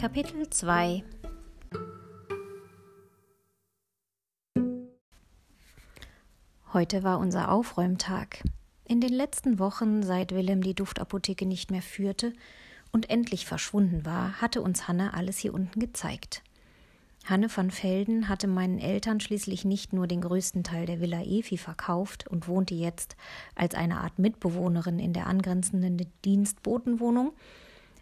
Kapitel 2 Heute war unser Aufräumtag. In den letzten Wochen, seit Willem die Duftapotheke nicht mehr führte und endlich verschwunden war, hatte uns Hanne alles hier unten gezeigt. Hanne van Velden hatte meinen Eltern schließlich nicht nur den größten Teil der Villa Efi verkauft und wohnte jetzt als eine Art Mitbewohnerin in der angrenzenden Dienstbotenwohnung,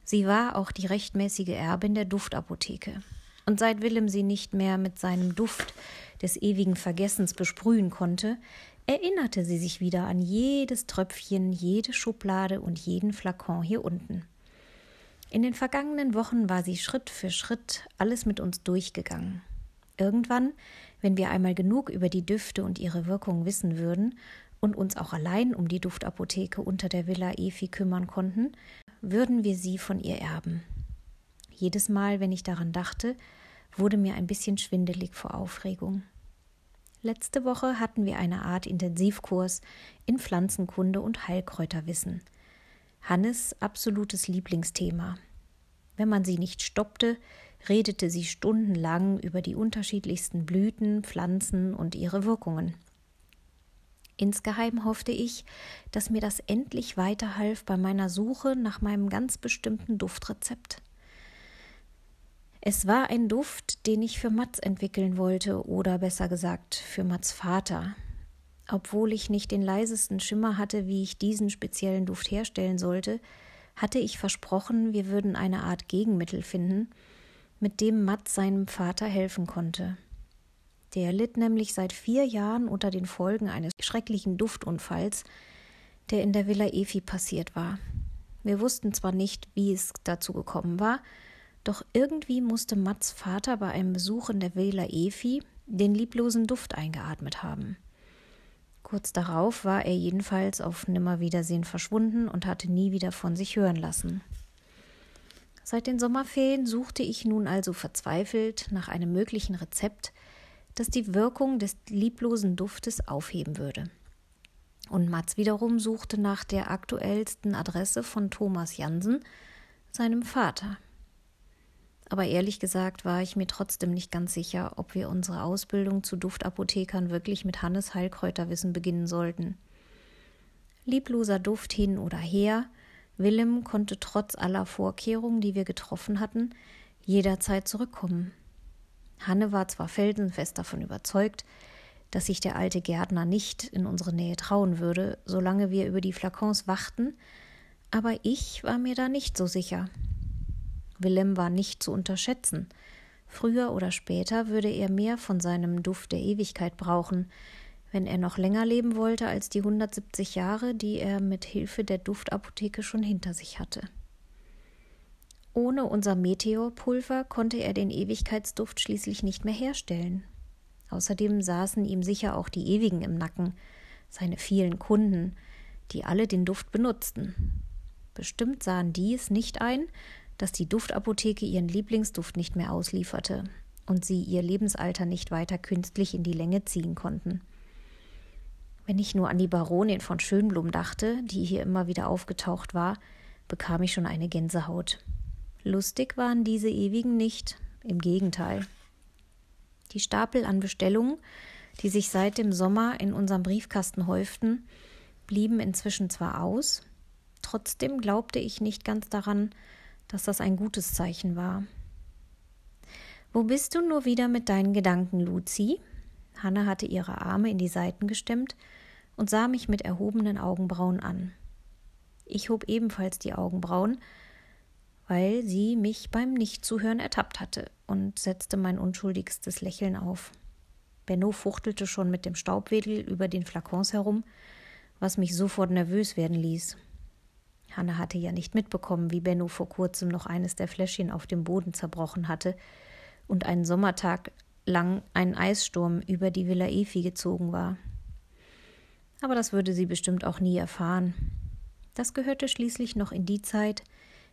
sie war auch die rechtmäßige Erbin der Duftapotheke. Und seit Willem sie nicht mehr mit seinem Duft des ewigen Vergessens besprühen konnte, erinnerte sie sich wieder an jedes Tröpfchen, jede Schublade und jeden Flakon hier unten. In den vergangenen Wochen war sie Schritt für Schritt alles mit uns durchgegangen. Irgendwann, wenn wir einmal genug über die Düfte und ihre Wirkung wissen würden und uns auch allein um die Duftapotheke unter der Villa Efi kümmern konnten, würden wir sie von ihr erben. Jedes Mal, wenn ich daran dachte, wurde mir ein bisschen schwindelig vor Aufregung. Letzte Woche hatten wir eine Art Intensivkurs in Pflanzenkunde und Heilkräuterwissen – Hannes absolutes Lieblingsthema. Wenn man sie nicht stoppte, redete sie stundenlang über die unterschiedlichsten Blüten, Pflanzen und ihre Wirkungen. Insgeheim hoffte ich, dass mir das endlich weiterhalf bei meiner Suche nach meinem ganz bestimmten Duftrezept. Es war ein Duft, den ich für Mats entwickeln wollte, oder besser gesagt für Mats Vater, obwohl ich nicht den leisesten Schimmer hatte, wie ich diesen speziellen Duft herstellen sollte, hatte ich versprochen, wir würden eine Art Gegenmittel finden, mit dem Matt seinem Vater helfen konnte. Der litt nämlich seit vier Jahren unter den Folgen eines schrecklichen Duftunfalls, der in der Villa Efi passiert war. Wir wussten zwar nicht, wie es dazu gekommen war, doch irgendwie musste Mats Vater bei einem Besuch in der Villa Efi den lieblosen Duft eingeatmet haben. Kurz darauf war er jedenfalls auf Nimmerwiedersehen verschwunden und hatte nie wieder von sich hören lassen. Seit den Sommerferien suchte ich nun also verzweifelt nach einem möglichen Rezept, das die Wirkung des lieblosen Duftes aufheben würde. Und Mats wiederum suchte nach der aktuellsten Adresse von Thomas Jansen, seinem Vater aber ehrlich gesagt war ich mir trotzdem nicht ganz sicher, ob wir unsere Ausbildung zu Duftapothekern wirklich mit Hannes Heilkräuterwissen beginnen sollten. Liebloser Duft hin oder her, Willem konnte trotz aller Vorkehrungen, die wir getroffen hatten, jederzeit zurückkommen. Hanne war zwar felsenfest davon überzeugt, dass sich der alte Gärtner nicht in unsere Nähe trauen würde, solange wir über die Flakons wachten, aber ich war mir da nicht so sicher. Willem war nicht zu unterschätzen. Früher oder später würde er mehr von seinem Duft der Ewigkeit brauchen, wenn er noch länger leben wollte als die 170 Jahre, die er mit Hilfe der Duftapotheke schon hinter sich hatte. Ohne unser Meteorpulver konnte er den Ewigkeitsduft schließlich nicht mehr herstellen. Außerdem saßen ihm sicher auch die Ewigen im Nacken, seine vielen Kunden, die alle den Duft benutzten. Bestimmt sahen die es nicht ein, dass die Duftapotheke ihren Lieblingsduft nicht mehr auslieferte und sie ihr Lebensalter nicht weiter künstlich in die Länge ziehen konnten. Wenn ich nur an die Baronin von Schönblum dachte, die hier immer wieder aufgetaucht war, bekam ich schon eine Gänsehaut. Lustig waren diese ewigen nicht, im Gegenteil. Die Stapel an Bestellungen, die sich seit dem Sommer in unserem Briefkasten häuften, blieben inzwischen zwar aus, trotzdem glaubte ich nicht ganz daran, dass das ein gutes Zeichen war. Wo bist du nur wieder mit deinen Gedanken, Luzi? Hanne hatte ihre Arme in die Seiten gestemmt und sah mich mit erhobenen Augenbrauen an. Ich hob ebenfalls die Augenbrauen, weil sie mich beim Nichtzuhören ertappt hatte und setzte mein unschuldigstes Lächeln auf. Benno fuchtelte schon mit dem Staubwedel über den Flakons herum, was mich sofort nervös werden ließ. Hanne hatte ja nicht mitbekommen, wie Benno vor kurzem noch eines der Fläschchen auf dem Boden zerbrochen hatte und einen Sommertag lang ein Eissturm über die Villa Efi gezogen war. Aber das würde sie bestimmt auch nie erfahren. Das gehörte schließlich noch in die Zeit,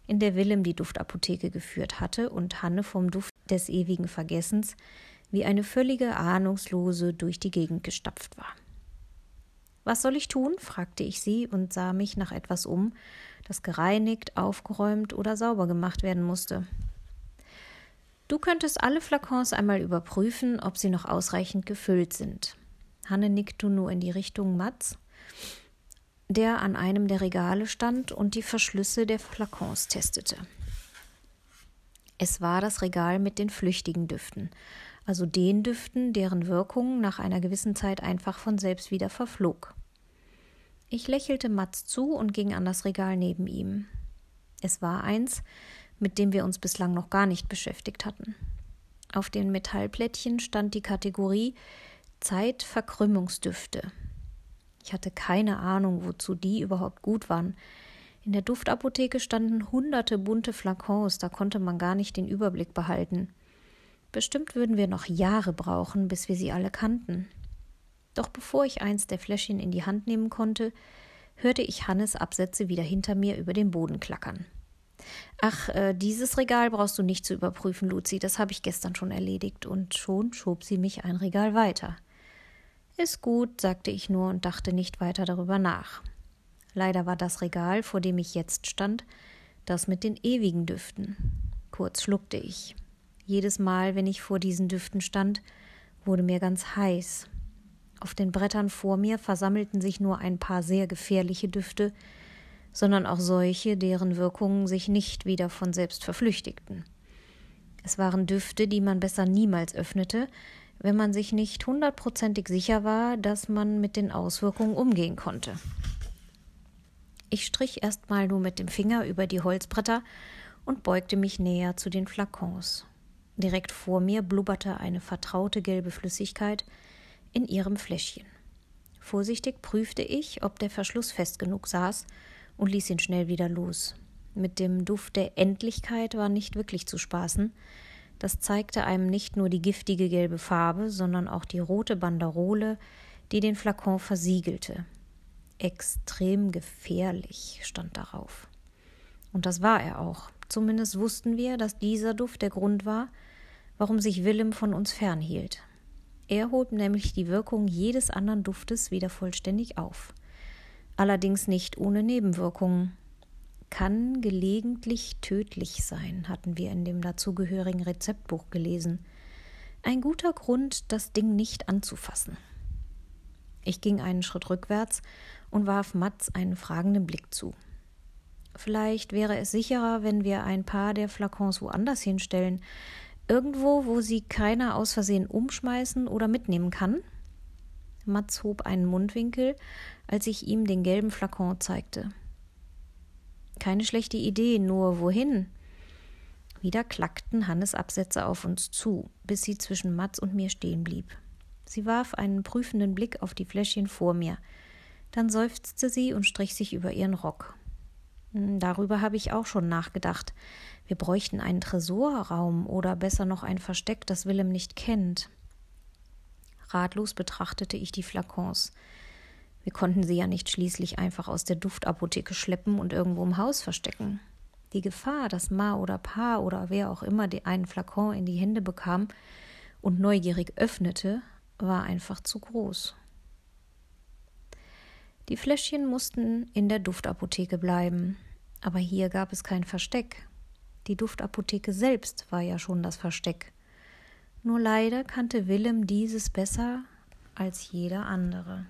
in der Willem die Duftapotheke geführt hatte und Hanne vom Duft des ewigen Vergessens wie eine völlige Ahnungslose durch die Gegend gestapft war. Was soll ich tun? fragte ich sie und sah mich nach etwas um, das gereinigt, aufgeräumt oder sauber gemacht werden musste. Du könntest alle Flakons einmal überprüfen, ob sie noch ausreichend gefüllt sind. Hanne nickte nur in die Richtung Mats, der an einem der Regale stand und die Verschlüsse der Flakons testete. Es war das Regal mit den flüchtigen Düften, also den Düften, deren Wirkung nach einer gewissen Zeit einfach von selbst wieder verflog. Ich lächelte Mats zu und ging an das Regal neben ihm. Es war eins, mit dem wir uns bislang noch gar nicht beschäftigt hatten. Auf den Metallplättchen stand die Kategorie Zeitverkrümmungsdüfte. Ich hatte keine Ahnung, wozu die überhaupt gut waren. In der Duftapotheke standen hunderte bunte Flakons, da konnte man gar nicht den Überblick behalten. Bestimmt würden wir noch Jahre brauchen, bis wir sie alle kannten. Doch bevor ich eins der Fläschchen in die Hand nehmen konnte, hörte ich Hannes Absätze wieder hinter mir über den Boden klackern. Ach, äh, dieses Regal brauchst du nicht zu überprüfen, Luzi, das habe ich gestern schon erledigt, und schon schob sie mich ein Regal weiter. Ist gut, sagte ich nur und dachte nicht weiter darüber nach. Leider war das Regal, vor dem ich jetzt stand, das mit den ewigen Düften. Kurz schluckte ich. Jedes Mal, wenn ich vor diesen Düften stand, wurde mir ganz heiß. Auf den Brettern vor mir versammelten sich nur ein paar sehr gefährliche Düfte, sondern auch solche, deren Wirkungen sich nicht wieder von selbst verflüchtigten. Es waren Düfte, die man besser niemals öffnete, wenn man sich nicht hundertprozentig sicher war, dass man mit den Auswirkungen umgehen konnte. Ich strich erstmal nur mit dem Finger über die Holzbretter und beugte mich näher zu den Flakons. Direkt vor mir blubberte eine vertraute gelbe Flüssigkeit in ihrem Fläschchen. Vorsichtig prüfte ich, ob der Verschluss fest genug saß, und ließ ihn schnell wieder los. Mit dem Duft der Endlichkeit war nicht wirklich zu spaßen. Das zeigte einem nicht nur die giftige gelbe Farbe, sondern auch die rote Banderole, die den Flakon versiegelte. Extrem gefährlich stand darauf. Und das war er auch. Zumindest wussten wir, dass dieser Duft der Grund war, warum sich Willem von uns fernhielt. Er hob nämlich die Wirkung jedes anderen Duftes wieder vollständig auf allerdings nicht ohne Nebenwirkungen. Kann gelegentlich tödlich sein, hatten wir in dem dazugehörigen Rezeptbuch gelesen. Ein guter Grund, das Ding nicht anzufassen. Ich ging einen Schritt rückwärts und warf Mats einen fragenden Blick zu. Vielleicht wäre es sicherer, wenn wir ein paar der Flakons woanders hinstellen, irgendwo, wo sie keiner aus Versehen umschmeißen oder mitnehmen kann? Mats hob einen Mundwinkel, als ich ihm den gelben Flakon zeigte. Keine schlechte Idee, nur wohin? Wieder klackten Hannes Absätze auf uns zu, bis sie zwischen Mats und mir stehen blieb. Sie warf einen prüfenden Blick auf die Fläschchen vor mir. Dann seufzte sie und strich sich über ihren Rock. Hm, darüber habe ich auch schon nachgedacht. Wir bräuchten einen Tresorraum oder besser noch ein Versteck, das Willem nicht kennt. Ratlos betrachtete ich die Flakons. Wir konnten sie ja nicht schließlich einfach aus der Duftapotheke schleppen und irgendwo im Haus verstecken. Die Gefahr, dass Ma oder Pa oder wer auch immer einen Flakon in die Hände bekam und neugierig öffnete, war einfach zu groß. Die Fläschchen mussten in der Duftapotheke bleiben, aber hier gab es kein Versteck. Die Duftapotheke selbst war ja schon das Versteck. Nur leider kannte Willem dieses besser als jeder andere.